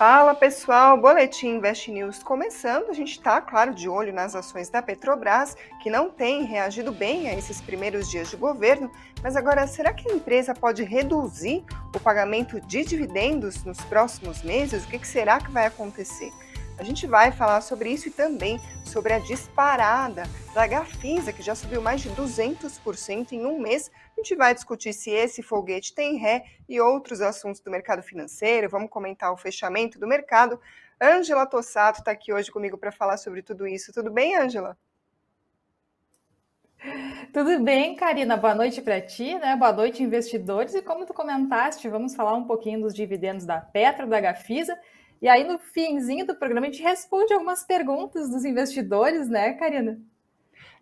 Fala pessoal, Boletim Invest News começando. A gente está, claro, de olho nas ações da Petrobras, que não tem reagido bem a esses primeiros dias de governo. Mas agora, será que a empresa pode reduzir o pagamento de dividendos nos próximos meses? O que, que será que vai acontecer? A gente vai falar sobre isso e também sobre a disparada da Gafisa, que já subiu mais de 200% em um mês. A gente vai discutir se esse foguete tem ré e outros assuntos do mercado financeiro. Vamos comentar o fechamento do mercado. Ângela Tossato está aqui hoje comigo para falar sobre tudo isso. Tudo bem, Ângela? Tudo bem, Karina? Boa noite para ti, né? Boa noite, investidores. E como tu comentaste, vamos falar um pouquinho dos dividendos da Petro, da Gafisa e aí, no finzinho do programa, a gente responde algumas perguntas dos investidores, né, Karina?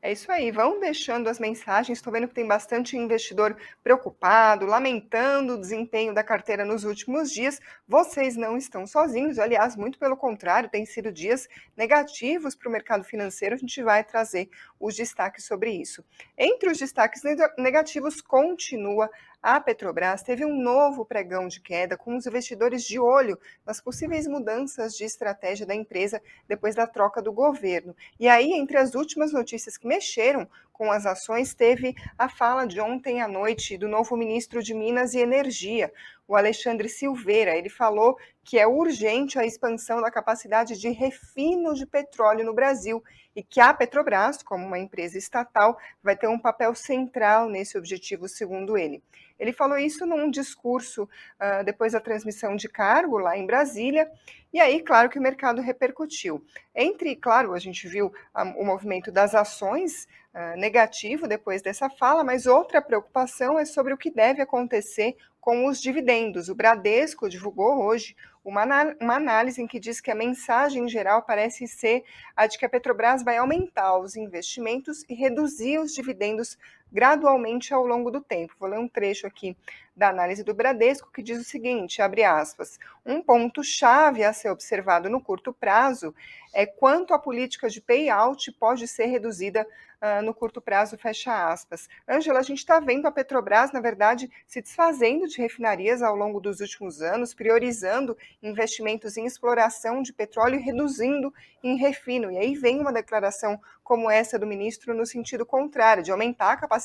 É isso aí, vão deixando as mensagens. Estou vendo que tem bastante investidor preocupado, lamentando o desempenho da carteira nos últimos dias. Vocês não estão sozinhos, aliás, muito pelo contrário, tem sido dias negativos para o mercado financeiro. A gente vai trazer os destaques sobre isso. Entre os destaques negativos, continua a Petrobras teve um novo pregão de queda, com os investidores de olho nas possíveis mudanças de estratégia da empresa depois da troca do governo. E aí, entre as últimas notícias que mexeram com as ações, teve a fala de ontem à noite do novo ministro de Minas e Energia, o Alexandre Silveira. Ele falou que é urgente a expansão da capacidade de refino de petróleo no Brasil e que a Petrobras, como uma empresa estatal, vai ter um papel central nesse objetivo, segundo ele. Ele falou isso num discurso uh, depois da transmissão de cargo lá em Brasília, e aí, claro que o mercado repercutiu. Entre, claro, a gente viu uh, o movimento das ações uh, negativo depois dessa fala, mas outra preocupação é sobre o que deve acontecer com os dividendos. O Bradesco divulgou hoje uma, uma análise em que diz que a mensagem geral parece ser a de que a Petrobras vai aumentar os investimentos e reduzir os dividendos gradualmente ao longo do tempo. Vou ler um trecho aqui da análise do Bradesco que diz o seguinte, abre aspas, um ponto chave a ser observado no curto prazo é quanto a política de payout pode ser reduzida uh, no curto prazo, fecha aspas. Ângela, a gente está vendo a Petrobras, na verdade, se desfazendo de refinarias ao longo dos últimos anos, priorizando investimentos em exploração de petróleo e reduzindo em refino. E aí vem uma declaração como essa do ministro no sentido contrário, de aumentar a capacidade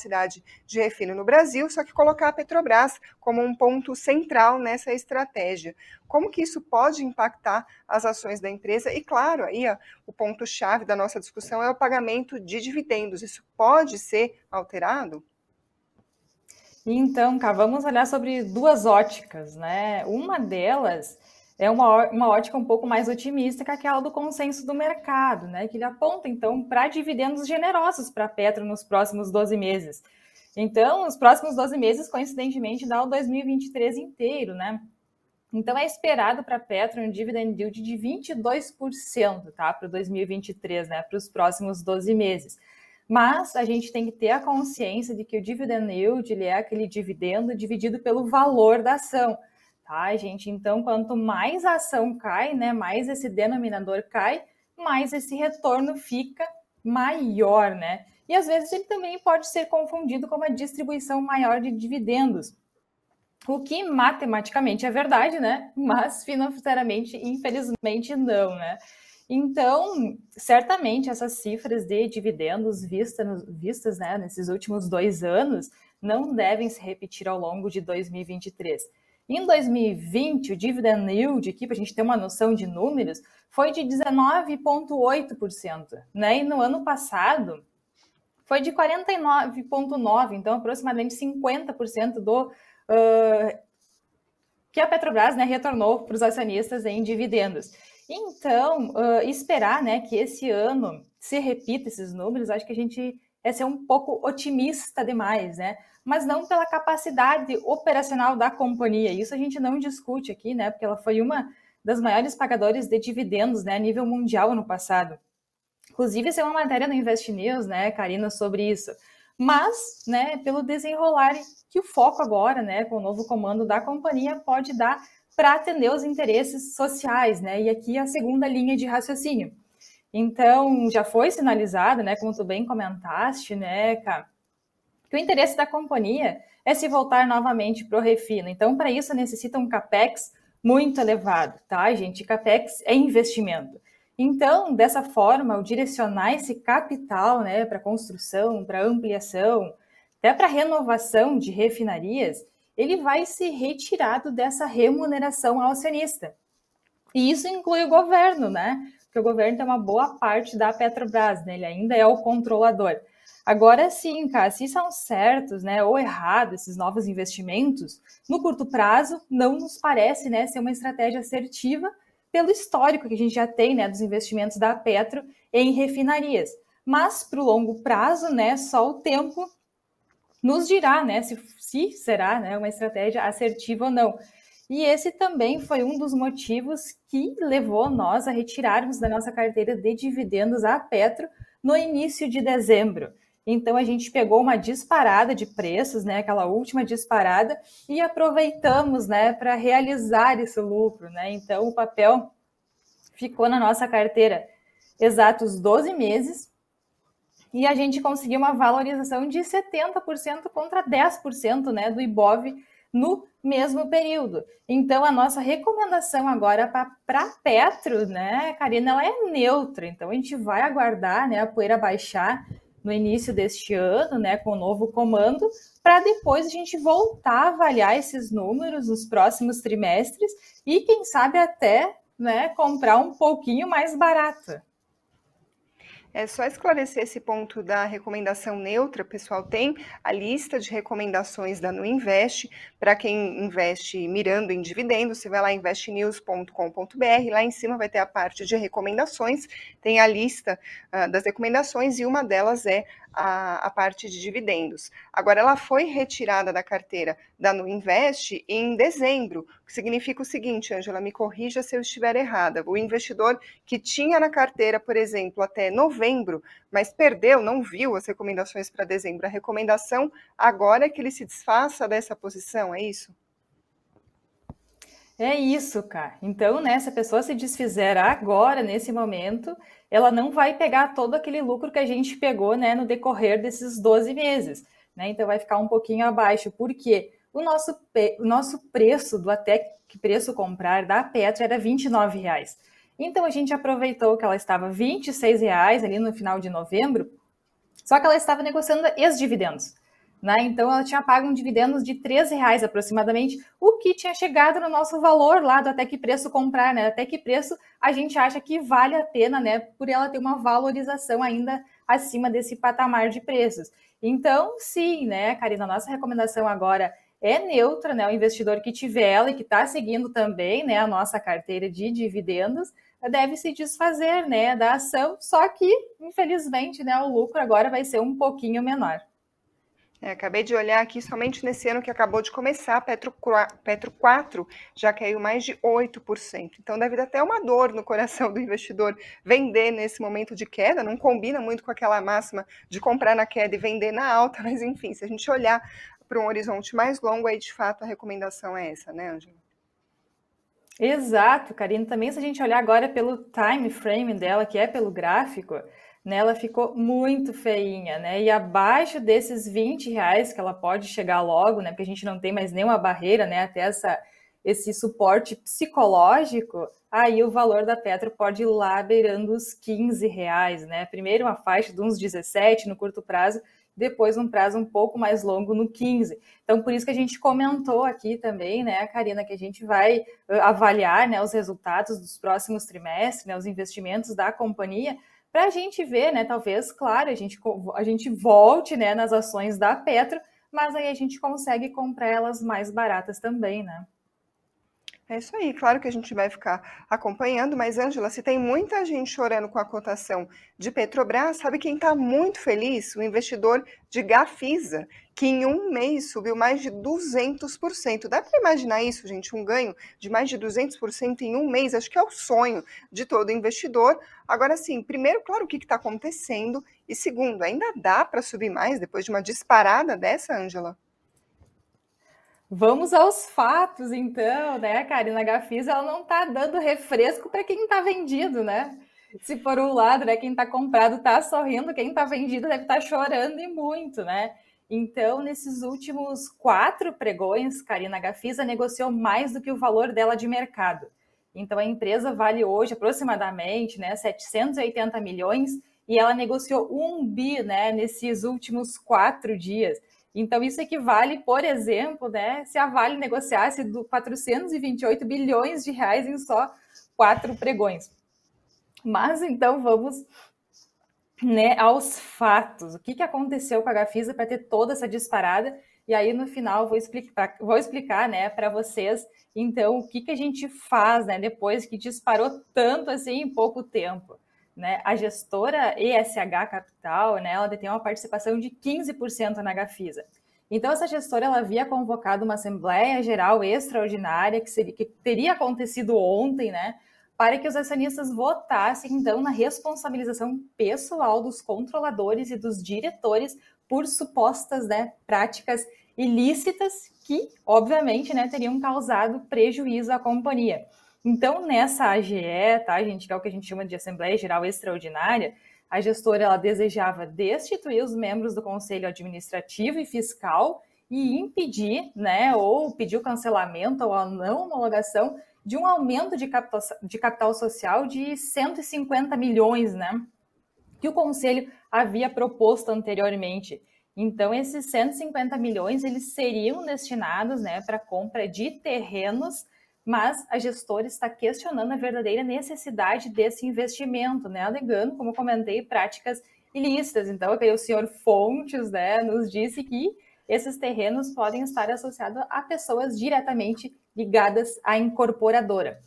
de refino no Brasil, só que colocar a Petrobras como um ponto central nessa estratégia. Como que isso pode impactar as ações da empresa? E claro, aí ó, o ponto chave da nossa discussão é o pagamento de dividendos. Isso pode ser alterado? Então, cá, vamos olhar sobre duas óticas, né? Uma delas é uma, uma ótica um pouco mais otimista que aquela do consenso do mercado, né? Que ele aponta, então, para dividendos generosos para a Petro nos próximos 12 meses. Então, os próximos 12 meses, coincidentemente, dá o 2023 inteiro, né? Então, é esperado para a Petro um dividend yield de 22%, tá? Para 2023, né? Para os próximos 12 meses. Mas a gente tem que ter a consciência de que o dividend yield ele é aquele dividendo dividido pelo valor da ação tá, gente? Então, quanto mais a ação cai, né, mais esse denominador cai, mais esse retorno fica maior, né? E às vezes ele também pode ser confundido com uma distribuição maior de dividendos. O que matematicamente é verdade, né? Mas financeiramente, infelizmente, não, né? Então, certamente essas cifras de dividendos vistas, vistas né, nesses últimos dois anos não devem se repetir ao longo de 2023. Em 2020, o dividend yield, aqui para a gente ter uma noção de números, foi de 19,8%. Né? E no ano passado foi de 49,9%, então aproximadamente 50% do uh, que a Petrobras né, retornou para os acionistas em dividendos. Então, uh, esperar né, que esse ano se repita esses números, acho que a gente é ser um pouco otimista demais, né? mas não pela capacidade operacional da companhia. Isso a gente não discute aqui, né? Porque ela foi uma das maiores pagadoras de dividendos, né, a nível mundial no passado. Inclusive, isso é uma matéria no Invest News, né, Karina, sobre isso. Mas, né, pelo desenrolar que o foco agora, né, com o novo comando da companhia, pode dar para atender os interesses sociais, né? E aqui a segunda linha de raciocínio. Então, já foi sinalizada, né, como tu bem comentaste, né, cara, que o interesse da companhia é se voltar novamente para o refino. Então, para isso, necessita um capex muito elevado, tá, gente? Capex é investimento. Então, dessa forma, ao direcionar esse capital né, para construção, para ampliação, até para renovação de refinarias, ele vai ser retirado dessa remuneração ao acionista. E isso inclui o governo, né? Porque o governo tem uma boa parte da Petrobras, né? Ele ainda é o controlador. Agora sim, cara, se são certos, né, ou errados esses novos investimentos, no curto prazo não nos parece, né, ser uma estratégia assertiva pelo histórico que a gente já tem, né, dos investimentos da Petro em refinarias. Mas para o longo prazo, né, só o tempo nos dirá, né, se, se será, né, uma estratégia assertiva ou não. E esse também foi um dos motivos que levou nós a retirarmos da nossa carteira de dividendos a Petro no início de dezembro. Então a gente pegou uma disparada de preços, né, aquela última disparada, e aproveitamos, né, para realizar esse lucro, né? Então o papel ficou na nossa carteira exatos 12 meses e a gente conseguiu uma valorização de 70% contra 10%, né, do IBOV no mesmo período. Então, a nossa recomendação agora para Petro, né, Karina, ela é neutra. Então, a gente vai aguardar né, a poeira baixar no início deste ano, né, com o novo comando, para depois a gente voltar a avaliar esses números nos próximos trimestres e, quem sabe, até né, comprar um pouquinho mais barata. É só esclarecer esse ponto da recomendação neutra, pessoal. Tem a lista de recomendações da Nuinvest para quem investe mirando em dividendos. Você vai lá investnews.com.br, lá em cima vai ter a parte de recomendações, tem a lista uh, das recomendações e uma delas é a, a, parte de dividendos. Agora, ela foi retirada da carteira da Nuinvest em dezembro, o que significa o seguinte, Angela, me corrija se eu estiver errada. O investidor que tinha na carteira, por exemplo, até novembro, mas perdeu, não viu as recomendações para dezembro, a recomendação agora é que ele se desfaça dessa posição, é isso? É isso, cara. Então, né, se a pessoa se desfizer agora, nesse momento, ela não vai pegar todo aquele lucro que a gente pegou, né, no decorrer desses 12 meses, né? Então vai ficar um pouquinho abaixo. Por quê? O nosso, o nosso preço do até que preço comprar da Petra era R$ reais. Então a gente aproveitou que ela estava R$ reais ali no final de novembro, só que ela estava negociando ex-dividendos. Né? Então ela tinha pago um dividendos de 13 reais aproximadamente, o que tinha chegado no nosso valor lá do até que preço comprar, né? Até que preço a gente acha que vale a pena, né? Por ela ter uma valorização ainda acima desse patamar de preços. Então, sim, né, Karina, nossa recomendação agora é neutra, né? O investidor que tiver ela e que está seguindo também, né, a nossa carteira de dividendos, deve se desfazer, né, da ação, só que, infelizmente, né, o lucro agora vai ser um pouquinho menor. É, acabei de olhar aqui somente nesse ano que acabou de começar, Petro, Petro 4 já caiu mais de 8%. Então deve dar até uma dor no coração do investidor vender nesse momento de queda, não combina muito com aquela máxima de comprar na queda e vender na alta, mas enfim, se a gente olhar para um horizonte mais longo, aí de fato a recomendação é essa, né, Angela? Exato, Karine. Também se a gente olhar agora pelo time frame dela, que é pelo gráfico, né, ela ficou muito feinha, né? E abaixo desses 20 reais que ela pode chegar logo, né? Porque a gente não tem mais nenhuma barreira, né? Até essa, esse suporte psicológico, aí o valor da Petro pode ir lá beirando os 15 reais, né? Primeiro uma faixa de uns 17 no curto prazo, depois um prazo um pouco mais longo no 15. Então, por isso que a gente comentou aqui também, né, Karina, que a gente vai avaliar né, os resultados dos próximos trimestres, né, os investimentos da companhia, para a gente ver, né? Talvez, claro, a gente, a gente volte né, nas ações da Petro, mas aí a gente consegue comprar elas mais baratas também, né? É isso aí, claro que a gente vai ficar acompanhando, mas Ângela, se tem muita gente chorando com a cotação de Petrobras, sabe quem está muito feliz? O investidor de Gafisa, que em um mês subiu mais de 200%. Dá para imaginar isso, gente? Um ganho de mais de 200% em um mês? Acho que é o sonho de todo investidor. Agora, sim, primeiro, claro, o que está acontecendo? E segundo, ainda dá para subir mais depois de uma disparada dessa, Ângela? Vamos aos fatos, então, né? Karina Gafisa, ela não está dando refresco para quem está vendido, né? Se por um lado, né, quem está comprado está sorrindo, quem está vendido deve estar tá chorando e muito, né? Então, nesses últimos quatro pregões, Karina Gafisa negociou mais do que o valor dela de mercado. Então, a empresa vale hoje aproximadamente né, 780 milhões e ela negociou um bi né, nesses últimos quatro dias. Então, isso equivale, por exemplo, né, se a Vale negociasse do 428 bilhões de reais em só quatro pregões. Mas então vamos né, aos fatos. O que, que aconteceu com a Gafisa para ter toda essa disparada? E aí, no final, vou explicar, vou explicar né, para vocês, então, o que, que a gente faz né, depois que disparou tanto assim em pouco tempo. Né? A gestora ESH Capital, né, ela detém uma participação de 15% na Gafisa. Então, essa gestora ela havia convocado uma Assembleia Geral Extraordinária, que, seria, que teria acontecido ontem, né, para que os acionistas votassem, então, na responsabilização pessoal dos controladores e dos diretores por supostas né, práticas ilícitas que, obviamente, né, teriam causado prejuízo à companhia. Então, nessa AGE, tá, gente, que é o que a gente chama de Assembleia Geral Extraordinária, a gestora ela desejava destituir os membros do Conselho Administrativo e Fiscal e impedir, né, ou pedir o cancelamento ou a não homologação de um aumento de capital, de capital social de 150 milhões, né? Que o Conselho havia proposto anteriormente. Então, esses 150 milhões eles seriam destinados né, para compra de terrenos, mas a gestora está questionando a verdadeira necessidade desse investimento, né, alegando, como comentei, práticas ilícitas. Então, o senhor Fontes né, nos disse que esses terrenos podem estar associados a pessoas diretamente ligadas à incorporadora.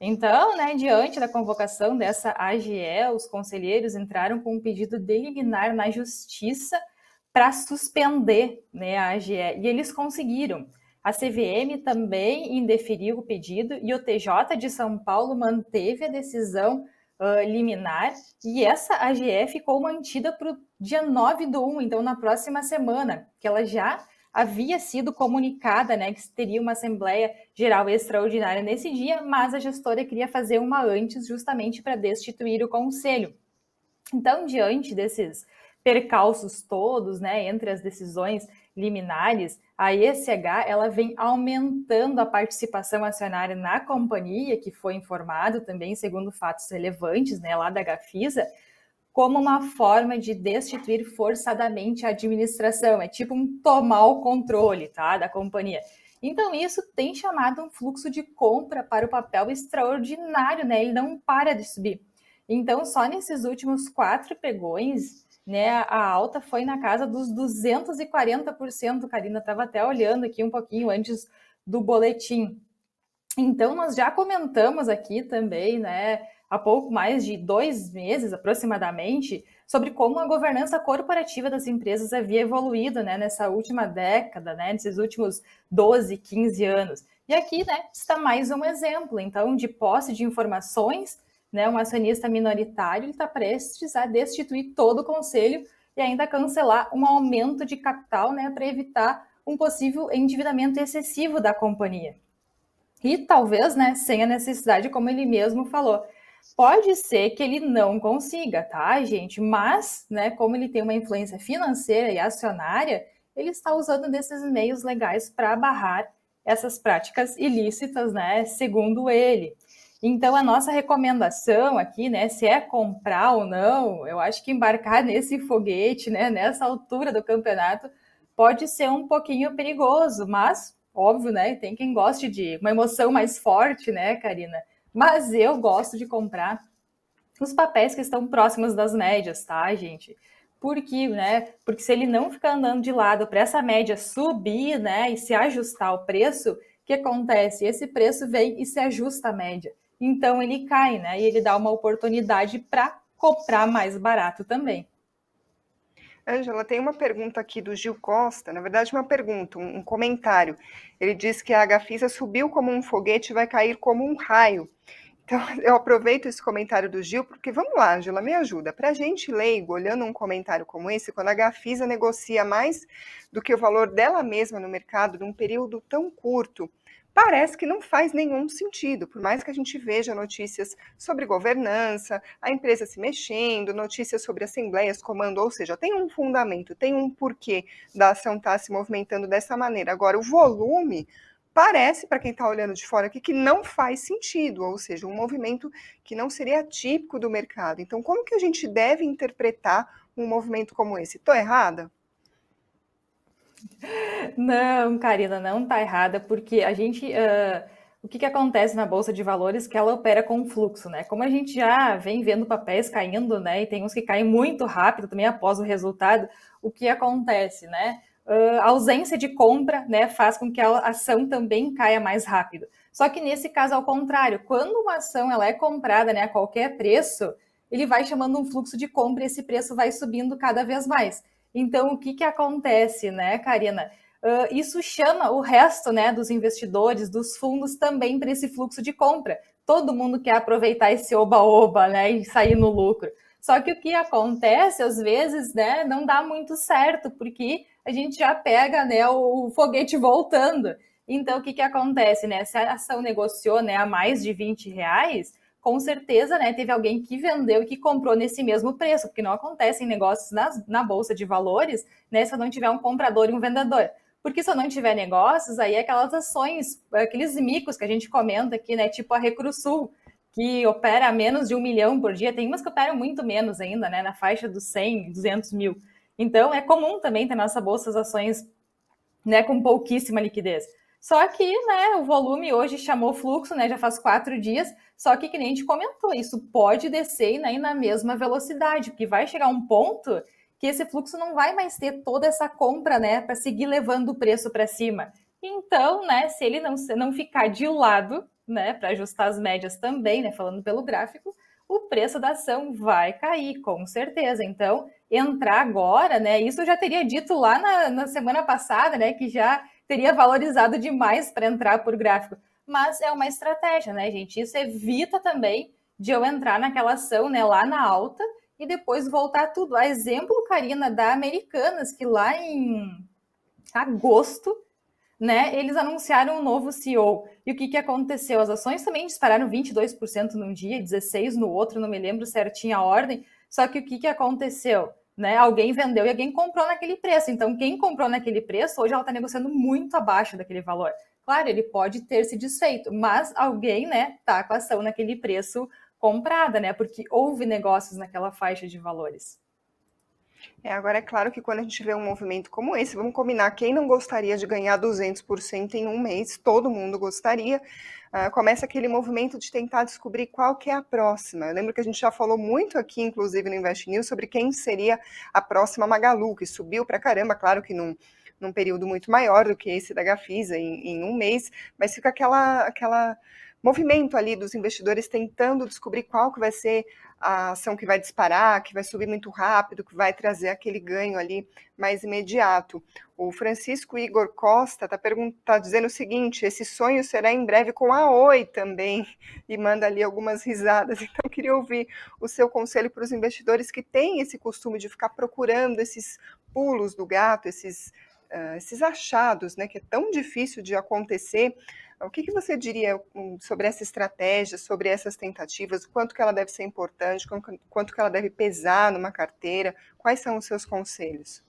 Então, né, diante da convocação dessa AGE, os conselheiros entraram com um pedido de liminar na justiça para suspender né, a AGE, e eles conseguiram. A CVM também indeferiu o pedido e o TJ de São Paulo manteve a decisão uh, liminar e essa AGE ficou mantida para o dia 9 do 1, então na próxima semana, que ela já havia sido comunicada, né, que teria uma Assembleia Geral Extraordinária nesse dia, mas a gestora queria fazer uma antes, justamente para destituir o Conselho. Então, diante desses percalços todos, né, entre as decisões liminares, a ECH ela vem aumentando a participação acionária na companhia, que foi informado também segundo fatos relevantes, né, lá da Gafisa, como uma forma de destituir forçadamente a administração, é tipo um tomar o controle, tá, da companhia. Então isso tem chamado um fluxo de compra para o papel extraordinário, né? Ele não para de subir. Então só nesses últimos quatro pegões, né, a alta foi na casa dos 240%. Karina estava até olhando aqui um pouquinho antes do boletim. Então nós já comentamos aqui também, né? há pouco mais de dois meses aproximadamente, sobre como a governança corporativa das empresas havia evoluído né, nessa última década, né, nesses últimos 12, 15 anos. E aqui né, está mais um exemplo, então, de posse de informações, né, um acionista minoritário está prestes a destituir todo o conselho e ainda cancelar um aumento de capital né, para evitar um possível endividamento excessivo da companhia. E talvez né, sem a necessidade, como ele mesmo falou, Pode ser que ele não consiga, tá, gente? Mas, né, como ele tem uma influência financeira e acionária, ele está usando desses meios legais para barrar essas práticas ilícitas, né, segundo ele. Então, a nossa recomendação aqui, né, se é comprar ou não, eu acho que embarcar nesse foguete, né, nessa altura do campeonato, pode ser um pouquinho perigoso, mas, óbvio, né, tem quem goste de uma emoção mais forte, né, Karina? Mas eu gosto de comprar os papéis que estão próximos das médias, tá, gente? Porque, né? Porque se ele não ficar andando de lado para essa média subir, né, e se ajustar ao preço, o que acontece? Esse preço vem e se ajusta à média. Então ele cai, né? E ele dá uma oportunidade para comprar mais barato também. Ângela, tem uma pergunta aqui do Gil Costa, na verdade uma pergunta, um, comentário. Ele diz que a Gafisa subiu como um foguete e vai cair como um raio. Então, eu aproveito esse comentário do Gil, porque vamos lá, Angela, me ajuda. Para a gente leigo, olhando um comentário como esse, quando a Gafisa negocia mais do que o valor dela mesma no mercado num período tão curto, parece que não faz nenhum sentido, por mais que a gente veja notícias sobre governança, a empresa se mexendo, notícias sobre assembleias, comando, ou seja, tem um fundamento, tem um porquê da ação estar tá se movimentando dessa maneira. Agora, o volume parece, para quem está olhando de fora aqui, que não faz sentido, ou seja, um movimento que não seria típico do mercado. Então, como que a gente deve interpretar um movimento como esse? Estou errada? Não, Karina, não está errada, porque a gente. Uh, o que, que acontece na Bolsa de Valores que ela opera com fluxo, né? Como a gente já vem vendo papéis caindo, né? E tem uns que caem muito rápido também após o resultado, o que acontece, né? Uh, a ausência de compra né, faz com que a ação também caia mais rápido. Só que nesse caso, ao contrário, quando uma ação ela é comprada né, a qualquer preço, ele vai chamando um fluxo de compra e esse preço vai subindo cada vez mais. Então, o que, que acontece, né, Karina? Uh, isso chama o resto né, dos investidores, dos fundos também para esse fluxo de compra. Todo mundo quer aproveitar esse oba-oba né, e sair no lucro. Só que o que acontece, às vezes, né, não dá muito certo, porque a gente já pega né, o foguete voltando. Então, o que, que acontece? Né? Se a ação negociou né, a mais de 20 reais, com certeza, né, teve alguém que vendeu e que comprou nesse mesmo preço, porque não acontecem negócios na, na bolsa de valores, né, se não tiver um comprador e um vendedor. Porque se eu não tiver negócios, aí é aquelas ações, aqueles micos que a gente comenta aqui, né, tipo a Recrusul, que opera menos de um milhão por dia, tem umas que operam muito menos ainda, né, na faixa dos 100, 200 mil. Então, é comum também ter nossa bolsa as ações né, com pouquíssima liquidez. Só que né, o volume hoje chamou fluxo, né, já faz quatro dias, só que, que nem a gente comentou, isso pode descer né, na mesma velocidade, porque vai chegar um ponto que esse fluxo não vai mais ter toda essa compra né, para seguir levando o preço para cima. Então, né, se ele não, não ficar de lado, né, para ajustar as médias também, né, falando pelo gráfico, o preço da ação vai cair, com certeza. Então, entrar agora, né, isso eu já teria dito lá na, na semana passada, né, que já teria valorizado demais para entrar por gráfico mas é uma estratégia, né, gente? Isso evita também de eu entrar naquela ação, né, lá na alta e depois voltar tudo. A exemplo, Karina, da Americanas, que lá em agosto, né, eles anunciaram um novo CEO. E o que, que aconteceu? As ações também dispararam 22% num dia, 16% no outro, não me lembro certinho a ordem. Só que o que, que aconteceu? Né, alguém vendeu e alguém comprou naquele preço. Então, quem comprou naquele preço, hoje ela está negociando muito abaixo daquele valor. Claro, ele pode ter se desfeito, mas alguém, né, tá com a ação naquele preço comprada, né? Porque houve negócios naquela faixa de valores. É, agora é claro que quando a gente vê um movimento como esse, vamos combinar, quem não gostaria de ganhar 200% em um mês, todo mundo gostaria, uh, começa aquele movimento de tentar descobrir qual que é a próxima. Eu lembro que a gente já falou muito aqui, inclusive no Invest News, sobre quem seria a próxima Magalu, que subiu para caramba, claro que não num período muito maior do que esse da Gafisa, em, em um mês, mas fica aquela, aquela movimento ali dos investidores tentando descobrir qual que vai ser a ação que vai disparar, que vai subir muito rápido, que vai trazer aquele ganho ali mais imediato. O Francisco Igor Costa está tá dizendo o seguinte: esse sonho será em breve com a Oi também, e manda ali algumas risadas. Então, queria ouvir o seu conselho para os investidores que têm esse costume de ficar procurando esses pulos do gato, esses uh, esses achados, né, que é tão difícil de acontecer, o que, que você diria hum, sobre essa estratégia, sobre essas tentativas, o quanto que ela deve ser importante, quanto que ela deve pesar numa carteira, quais são os seus conselhos?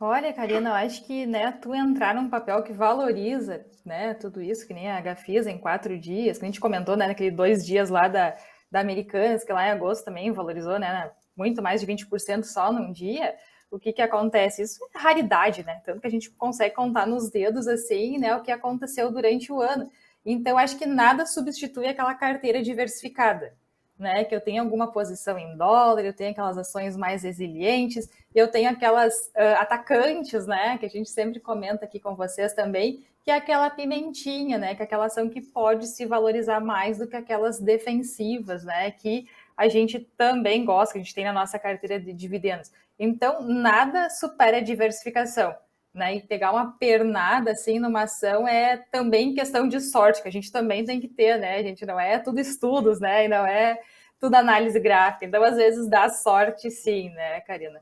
Olha, Karina, eu acho que né, tu entrar num papel que valoriza né, tudo isso, que nem a Gafisa em quatro dias, que a gente comentou né, naqueles dois dias lá da, da Americanas, que lá em agosto também valorizou né, muito mais de 20% só num dia, o que que acontece? Isso é raridade, né? Tanto que a gente consegue contar nos dedos assim, né, o que aconteceu durante o ano. Então, acho que nada substitui aquela carteira diversificada, né? Que eu tenho alguma posição em dólar, eu tenho aquelas ações mais resilientes, eu tenho aquelas uh, atacantes, né? Que a gente sempre comenta aqui com vocês também, que é aquela pimentinha, né? Que é aquela ação que pode se valorizar mais do que aquelas defensivas, né? Que a gente também gosta, que a gente tem na nossa carteira de dividendos. Então, nada supera a diversificação. Né? E pegar uma pernada assim numa ação é também questão de sorte, que a gente também tem que ter, né? A gente não é tudo estudos, né? E não é tudo análise gráfica. Então, às vezes, dá sorte sim, né, Karina?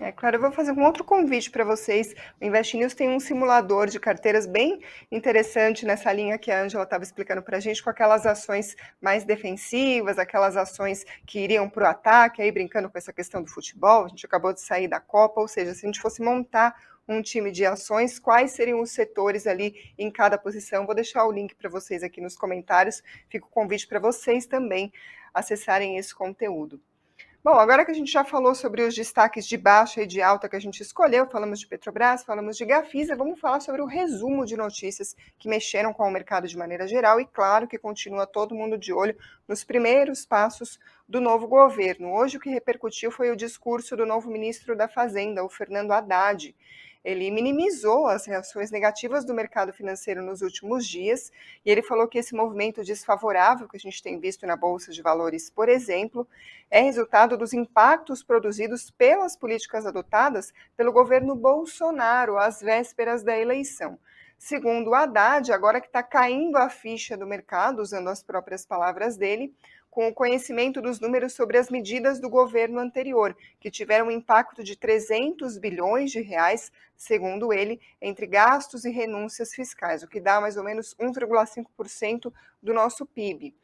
É claro, eu vou fazer um outro convite para vocês. O Invest News tem um simulador de carteiras bem interessante nessa linha que a Angela estava explicando para a gente, com aquelas ações mais defensivas, aquelas ações que iriam para o ataque, aí brincando com essa questão do futebol. A gente acabou de sair da Copa, ou seja, se a gente fosse montar um time de ações, quais seriam os setores ali em cada posição? Vou deixar o link para vocês aqui nos comentários. Fica o convite para vocês também acessarem esse conteúdo. Bom, agora que a gente já falou sobre os destaques de baixa e de alta que a gente escolheu, falamos de Petrobras, falamos de Gafisa, vamos falar sobre o resumo de notícias que mexeram com o mercado de maneira geral e, claro, que continua todo mundo de olho nos primeiros passos do novo governo. Hoje o que repercutiu foi o discurso do novo ministro da Fazenda, o Fernando Haddad. Ele minimizou as reações negativas do mercado financeiro nos últimos dias e ele falou que esse movimento desfavorável que a gente tem visto na Bolsa de Valores, por exemplo, é resultado dos impactos produzidos pelas políticas adotadas pelo governo Bolsonaro às vésperas da eleição. Segundo Haddad, agora que está caindo a ficha do mercado, usando as próprias palavras dele, com o conhecimento dos números sobre as medidas do governo anterior, que tiveram um impacto de 300 bilhões de reais, segundo ele, entre gastos e renúncias fiscais, o que dá mais ou menos 1,5% do nosso PIB.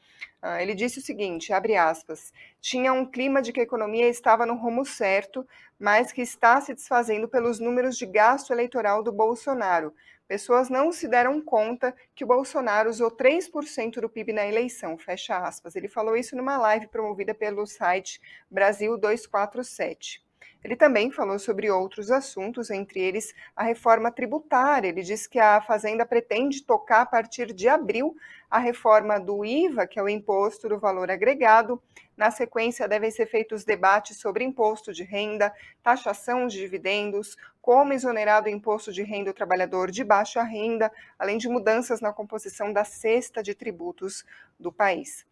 Ah, ele disse o seguinte, abre aspas, tinha um clima de que a economia estava no rumo certo, mas que está se desfazendo pelos números de gasto eleitoral do Bolsonaro, Pessoas não se deram conta que o Bolsonaro usou 3% do PIB na eleição, fecha aspas. Ele falou isso numa live promovida pelo site Brasil 247. Ele também falou sobre outros assuntos, entre eles a reforma tributária. Ele disse que a Fazenda pretende tocar a partir de abril a reforma do IVA, que é o Imposto do Valor Agregado. Na sequência, devem ser feitos debates sobre imposto de renda, taxação de dividendos, como exonerar do imposto de renda o trabalhador de baixa renda, além de mudanças na composição da cesta de tributos do país.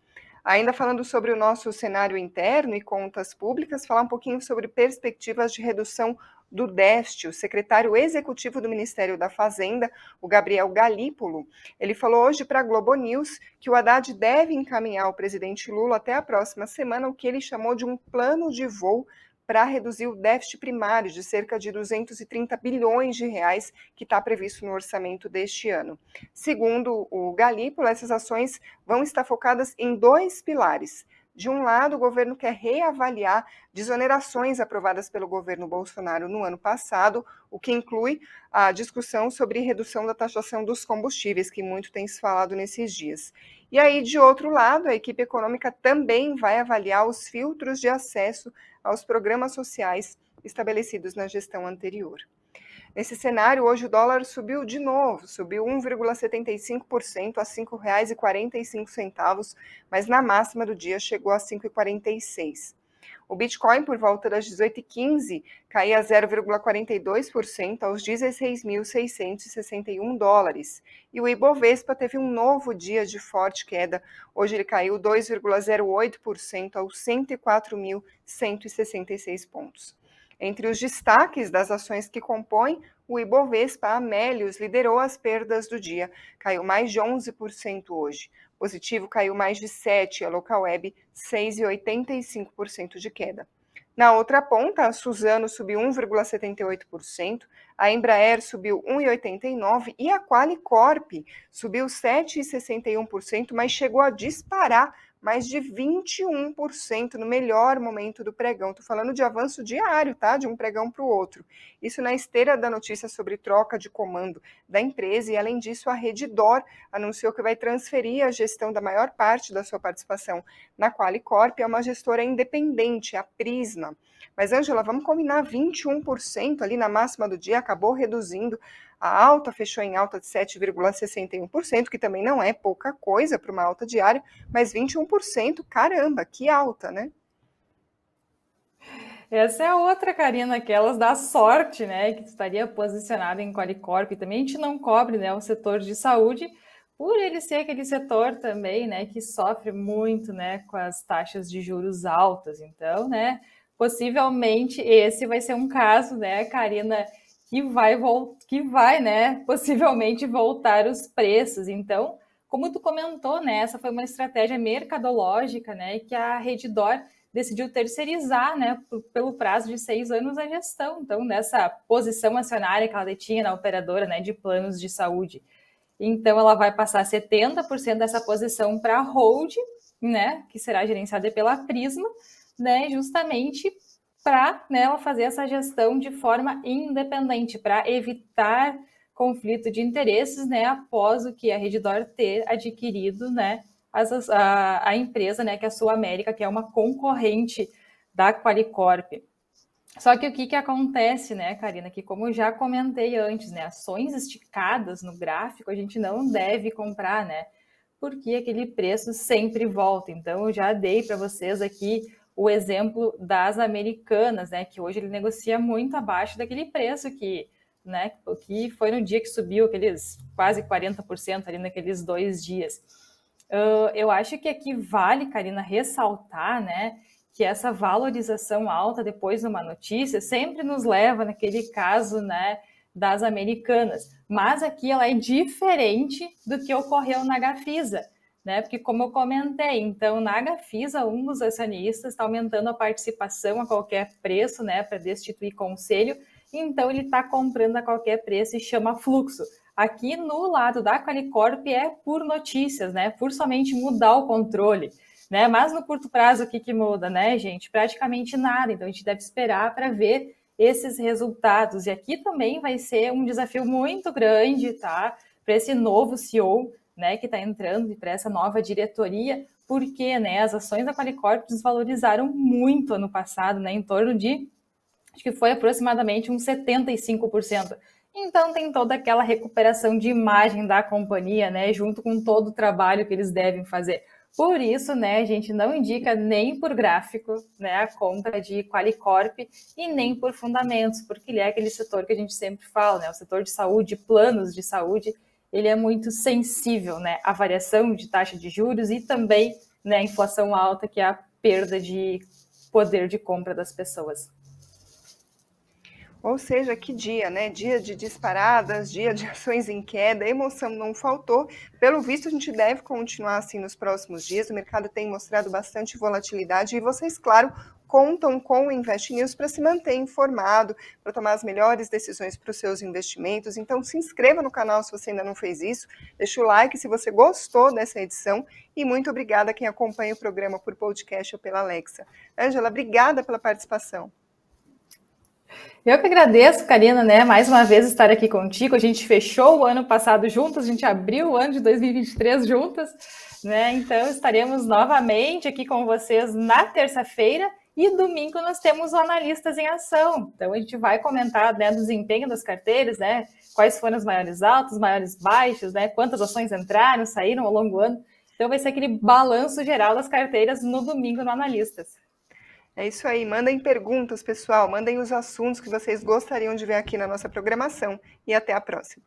Ainda falando sobre o nosso cenário interno e contas públicas, falar um pouquinho sobre perspectivas de redução do DEST, o secretário executivo do Ministério da Fazenda, o Gabriel Galípolo, ele falou hoje para a Globo News que o Haddad deve encaminhar ao presidente Lula até a próxima semana o que ele chamou de um plano de voo para reduzir o déficit primário de cerca de 230 bilhões de reais que está previsto no orçamento deste ano. Segundo o Galípolo, essas ações vão estar focadas em dois pilares. De um lado, o governo quer reavaliar desonerações aprovadas pelo governo Bolsonaro no ano passado, o que inclui a discussão sobre redução da taxação dos combustíveis, que muito tem se falado nesses dias. E aí, de outro lado, a equipe econômica também vai avaliar os filtros de acesso aos programas sociais estabelecidos na gestão anterior. Nesse cenário, hoje o dólar subiu de novo, subiu 1,75% a R$ 5,45, mas na máxima do dia chegou a 5,46. O Bitcoin, por volta das 18h15, caía 0,42% aos 16.661 dólares. E o Ibovespa teve um novo dia de forte queda. Hoje ele caiu 2,08% aos 104.166 pontos. Entre os destaques das ações que compõem, o Ibovespa Amélios liderou as perdas do dia, caiu mais de 11% hoje. Positivo caiu mais de 7%, a Local Web 6,85% de queda. Na outra ponta, a Suzano subiu 1,78%, a Embraer subiu 1,89% e a Qualicorp subiu 7,61%, mas chegou a disparar mais de 21% no melhor momento do pregão. Estou falando de avanço diário, tá? De um pregão para o outro. Isso na esteira da notícia sobre troca de comando da empresa, e além disso, a Redditor anunciou que vai transferir a gestão da maior parte da sua participação na Qualicorp a uma gestora independente, a Prisma. Mas, Angela, vamos combinar 21% ali na máxima do dia, acabou reduzindo a alta fechou em alta de 7,61%, que também não é pouca coisa para uma alta diária, mas 21%, caramba, que alta, né? Essa é outra, Karina, aquelas da sorte, né? Que estaria posicionada em Qualicorp. Também a gente não cobre né, o setor de saúde, por ele ser aquele setor também, né, que sofre muito, né, com as taxas de juros altas. Então, né, possivelmente esse vai ser um caso, né, Karina, que vai, que vai, né, possivelmente voltar os preços. Então, como tu comentou, né, essa foi uma estratégia mercadológica, né, que a Reddor decidiu terceirizar, né, pelo prazo de seis anos a gestão. Então, nessa posição acionária que ela detinha na operadora, né, de planos de saúde. Então, ela vai passar 70% dessa posição para a hold, né, que será gerenciada pela Prisma, né, justamente para né, ela fazer essa gestão de forma independente, para evitar conflito de interesses, né, após o que a Redditor ter adquirido, né, as, a, a empresa, né, que é a Sul América, que é uma concorrente da Qualicorp. Só que o que, que acontece, né, Karina, que como já comentei antes, né, ações esticadas no gráfico a gente não deve comprar, né, porque aquele preço sempre volta. Então eu já dei para vocês aqui o exemplo das americanas, né, que hoje ele negocia muito abaixo daquele preço que, né, que foi no dia que subiu aqueles quase 40% ali naqueles dois dias. Uh, eu acho que aqui vale, Karina, ressaltar, né, que essa valorização alta depois de uma notícia sempre nos leva naquele caso, né, das americanas. Mas aqui ela é diferente do que ocorreu na Gafisa, né? Porque como eu comentei, então na Gafisa um dos acionistas está aumentando a participação a qualquer preço, né, para destituir conselho. Então ele está comprando a qualquer preço e chama fluxo. Aqui no lado da Qualicorp é por notícias, né? Por somente mudar o controle, né? Mas no curto prazo o que, que muda, né, gente? Praticamente nada. Então a gente deve esperar para ver esses resultados. E aqui também vai ser um desafio muito grande, tá? Para esse novo CEO, né, que está entrando para essa nova diretoria, porque né, as ações da Qualicorp desvalorizaram muito ano passado, né, em torno de, acho que foi aproximadamente uns 75%. Então tem toda aquela recuperação de imagem da companhia, né, junto com todo o trabalho que eles devem fazer. Por isso, né, a gente não indica nem por gráfico, né, a compra de Qualicorp e nem por fundamentos, porque ele é aquele setor que a gente sempre fala, né, o setor de saúde, planos de saúde, ele é muito sensível, né, à variação de taxa de juros e também, né, a inflação alta, que é a perda de poder de compra das pessoas. Ou seja, que dia, né? Dia de disparadas, dia de ações em queda, emoção não faltou. Pelo visto, a gente deve continuar assim nos próximos dias. O mercado tem mostrado bastante volatilidade e vocês, claro, contam com o Invest News para se manter informado, para tomar as melhores decisões para os seus investimentos. Então, se inscreva no canal se você ainda não fez isso, deixa o like se você gostou dessa edição e muito obrigada a quem acompanha o programa por podcast ou pela Alexa. Ângela, obrigada pela participação. Eu que agradeço, Karina, né? Mais uma vez estar aqui contigo. A gente fechou o ano passado juntas, a gente abriu o ano de 2023 juntas, né? Então estaremos novamente aqui com vocês na terça-feira e domingo nós temos o Analistas em Ação. Então a gente vai comentar né, do desempenho das carteiras, né? Quais foram os maiores altos, maiores baixos, né? Quantas ações entraram, saíram ao longo do ano. Então vai ser aquele balanço geral das carteiras no domingo no Analistas. É isso aí. Mandem perguntas, pessoal. Mandem os assuntos que vocês gostariam de ver aqui na nossa programação. E até a próxima.